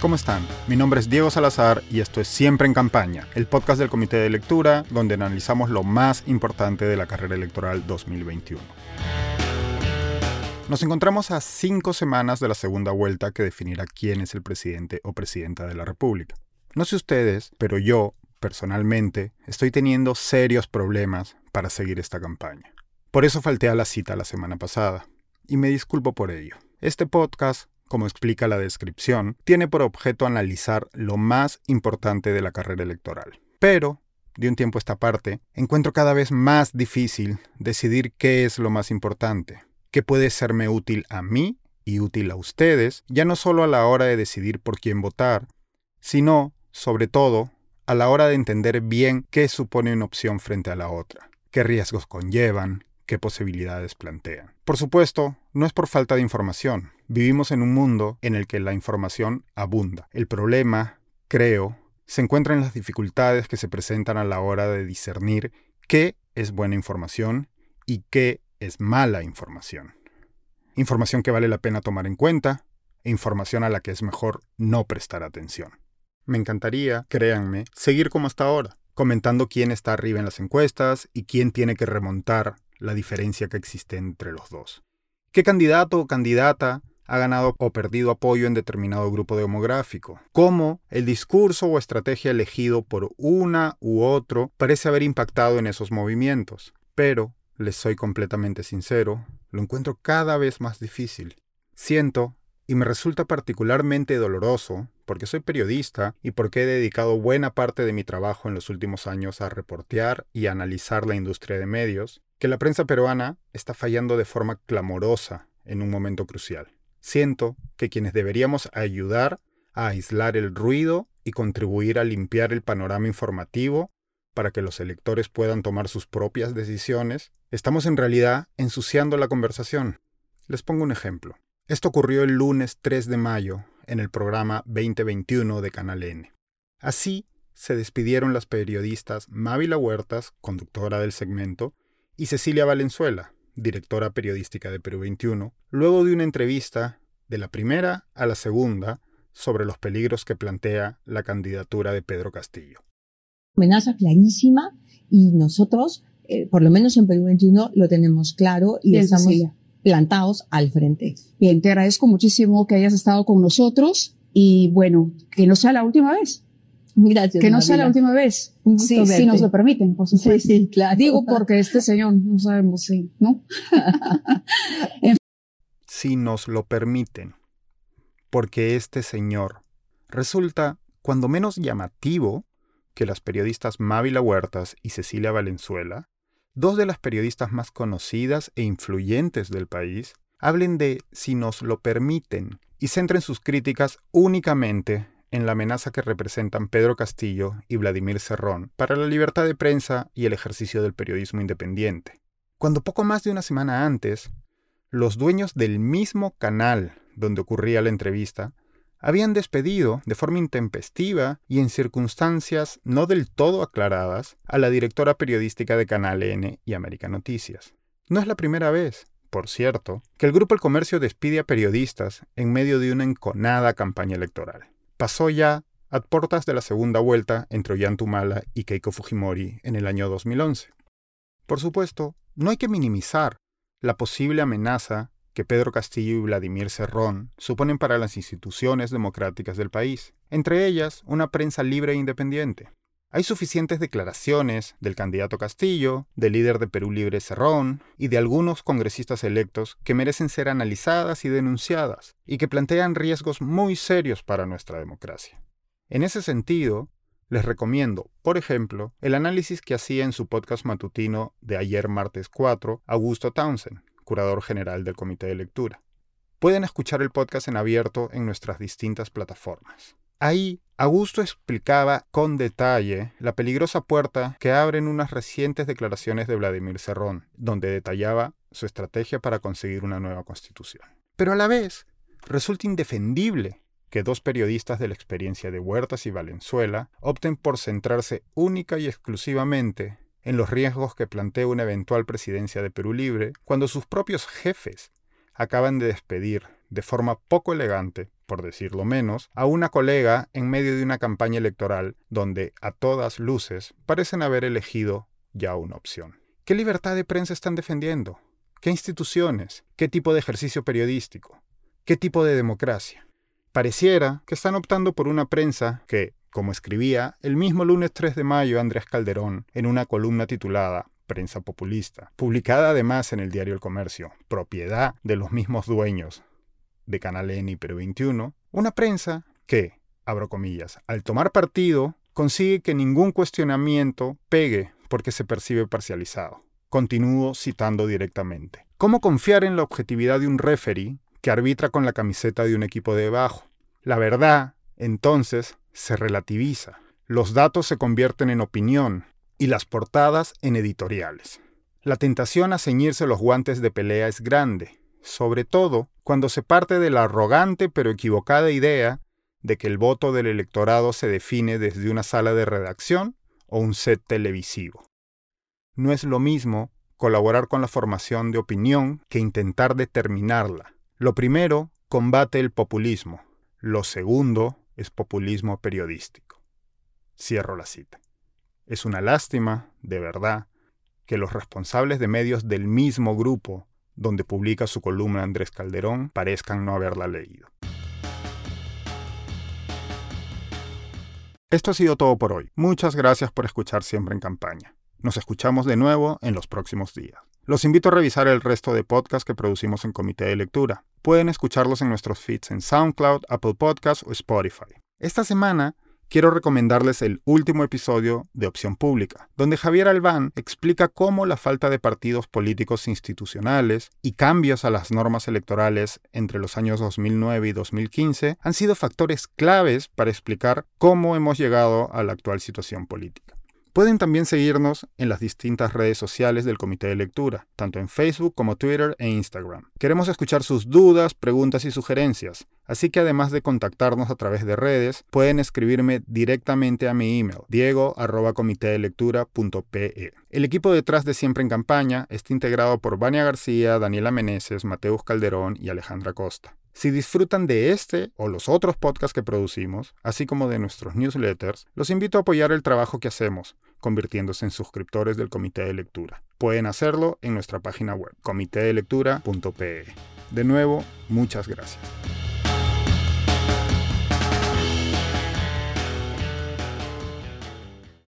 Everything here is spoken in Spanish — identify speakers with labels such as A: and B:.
A: ¿Cómo están? Mi nombre es Diego Salazar y esto es Siempre en Campaña, el podcast del Comité de Lectura donde analizamos lo más importante de la carrera electoral 2021. Nos encontramos a cinco semanas de la segunda vuelta que definirá quién es el presidente o presidenta de la República. No sé ustedes, pero yo, personalmente, estoy teniendo serios problemas para seguir esta campaña. Por eso falté a la cita la semana pasada, y me disculpo por ello. Este podcast como explica la descripción, tiene por objeto analizar lo más importante de la carrera electoral. Pero, de un tiempo a esta parte, encuentro cada vez más difícil decidir qué es lo más importante, qué puede serme útil a mí y útil a ustedes, ya no solo a la hora de decidir por quién votar, sino, sobre todo, a la hora de entender bien qué supone una opción frente a la otra, qué riesgos conllevan, qué posibilidades plantean. Por supuesto, no es por falta de información. Vivimos en un mundo en el que la información abunda. El problema, creo, se encuentra en las dificultades que se presentan a la hora de discernir qué es buena información y qué es mala información. Información que vale la pena tomar en cuenta e información a la que es mejor no prestar atención. Me encantaría, créanme, seguir como hasta ahora, comentando quién está arriba en las encuestas y quién tiene que remontar la diferencia que existe entre los dos. ¿Qué candidato o candidata ha ganado o perdido apoyo en determinado grupo demográfico? ¿Cómo el discurso o estrategia elegido por una u otro parece haber impactado en esos movimientos? Pero, les soy completamente sincero, lo encuentro cada vez más difícil. Siento, y me resulta particularmente doloroso, porque soy periodista y porque he dedicado buena parte de mi trabajo en los últimos años a reportear y analizar la industria de medios, que la prensa peruana está fallando de forma clamorosa en un momento crucial. Siento que quienes deberíamos ayudar a aislar el ruido y contribuir a limpiar el panorama informativo para que los electores puedan tomar sus propias decisiones, estamos en realidad ensuciando la conversación. Les pongo un ejemplo. Esto ocurrió el lunes 3 de mayo en el programa 2021 de Canal N. Así se despidieron las periodistas Mávila Huertas, conductora del segmento, y Cecilia Valenzuela, directora periodística de Perú 21, luego de una entrevista de la primera a la segunda sobre los peligros que plantea la candidatura de Pedro Castillo.
B: Amenaza clarísima y nosotros, eh, por lo menos en Perú 21, lo tenemos claro y estamos plantados al frente.
C: Bien, te agradezco muchísimo que hayas estado con nosotros y bueno, que no sea la última vez.
B: Gracias.
C: Que no sea la última vez. Sí, si nos lo permiten, por supuesto.
B: Sí, claro.
C: Digo porque este señor, no sabemos si, ¿no?
A: si nos lo permiten. Porque este señor resulta, cuando menos llamativo, que las periodistas Mávila Huertas y Cecilia Valenzuela, dos de las periodistas más conocidas e influyentes del país, hablen de si nos lo permiten y centren sus críticas únicamente en la amenaza que representan Pedro Castillo y Vladimir Cerrón para la libertad de prensa y el ejercicio del periodismo independiente. Cuando poco más de una semana antes, los dueños del mismo canal donde ocurría la entrevista habían despedido de forma intempestiva y en circunstancias no del todo aclaradas a la directora periodística de Canal N y América Noticias. No es la primera vez, por cierto, que el Grupo El Comercio despide a periodistas en medio de una enconada campaña electoral pasó ya a puertas de la segunda vuelta entre Ollantumala y Keiko Fujimori en el año 2011. Por supuesto, no hay que minimizar la posible amenaza que Pedro Castillo y Vladimir Cerrón suponen para las instituciones democráticas del país, entre ellas una prensa libre e independiente. Hay suficientes declaraciones del candidato Castillo, del líder de Perú Libre Cerrón y de algunos congresistas electos que merecen ser analizadas y denunciadas y que plantean riesgos muy serios para nuestra democracia. En ese sentido, les recomiendo, por ejemplo, el análisis que hacía en su podcast matutino de ayer martes 4 Augusto Townsend, curador general del Comité de Lectura. Pueden escuchar el podcast en abierto en nuestras distintas plataformas. Ahí, Augusto explicaba con detalle la peligrosa puerta que abren unas recientes declaraciones de Vladimir Cerrón, donde detallaba su estrategia para conseguir una nueva constitución. Pero a la vez, resulta indefendible que dos periodistas de la experiencia de Huertas y Valenzuela opten por centrarse única y exclusivamente en los riesgos que plantea una eventual presidencia de Perú Libre, cuando sus propios jefes acaban de despedir de forma poco elegante, por decirlo menos, a una colega en medio de una campaña electoral donde, a todas luces, parecen haber elegido ya una opción. ¿Qué libertad de prensa están defendiendo? ¿Qué instituciones? ¿Qué tipo de ejercicio periodístico? ¿Qué tipo de democracia? Pareciera que están optando por una prensa que, como escribía el mismo lunes 3 de mayo Andrés Calderón en una columna titulada Prensa Populista, publicada además en el diario El Comercio, propiedad de los mismos dueños de Canal N y Perú 21, una prensa que, abro comillas, al tomar partido, consigue que ningún cuestionamiento pegue porque se percibe parcializado. Continúo citando directamente. ¿Cómo confiar en la objetividad de un referee que arbitra con la camiseta de un equipo de debajo? La verdad, entonces, se relativiza. Los datos se convierten en opinión y las portadas en editoriales. La tentación a ceñirse los guantes de pelea es grande, sobre todo cuando se parte de la arrogante pero equivocada idea de que el voto del electorado se define desde una sala de redacción o un set televisivo. No es lo mismo colaborar con la formación de opinión que intentar determinarla. Lo primero combate el populismo, lo segundo es populismo periodístico. Cierro la cita. Es una lástima, de verdad, que los responsables de medios del mismo grupo donde publica su columna Andrés Calderón parezcan no haberla leído. Esto ha sido todo por hoy. Muchas gracias por escuchar siempre en campaña. Nos escuchamos de nuevo en los próximos días. Los invito a revisar el resto de podcasts que producimos en Comité de Lectura. Pueden escucharlos en nuestros feeds en SoundCloud, Apple Podcasts o Spotify. Esta semana quiero recomendarles el último episodio de Opción Pública, donde Javier Albán explica cómo la falta de partidos políticos institucionales y cambios a las normas electorales entre los años 2009 y 2015 han sido factores claves para explicar cómo hemos llegado a la actual situación política. Pueden también seguirnos en las distintas redes sociales del Comité de Lectura, tanto en Facebook como Twitter e Instagram. Queremos escuchar sus dudas, preguntas y sugerencias, así que además de contactarnos a través de redes, pueden escribirme directamente a mi email, diego.comitedelectura.pe. El equipo detrás de Siempre en Campaña está integrado por Vania García, Daniela Meneses, Mateus Calderón y Alejandra Costa. Si disfrutan de este o los otros podcasts que producimos, así como de nuestros newsletters, los invito a apoyar el trabajo que hacemos, convirtiéndose en suscriptores del Comité de Lectura. Pueden hacerlo en nuestra página web, comitedelectura.pe. De nuevo, muchas gracias.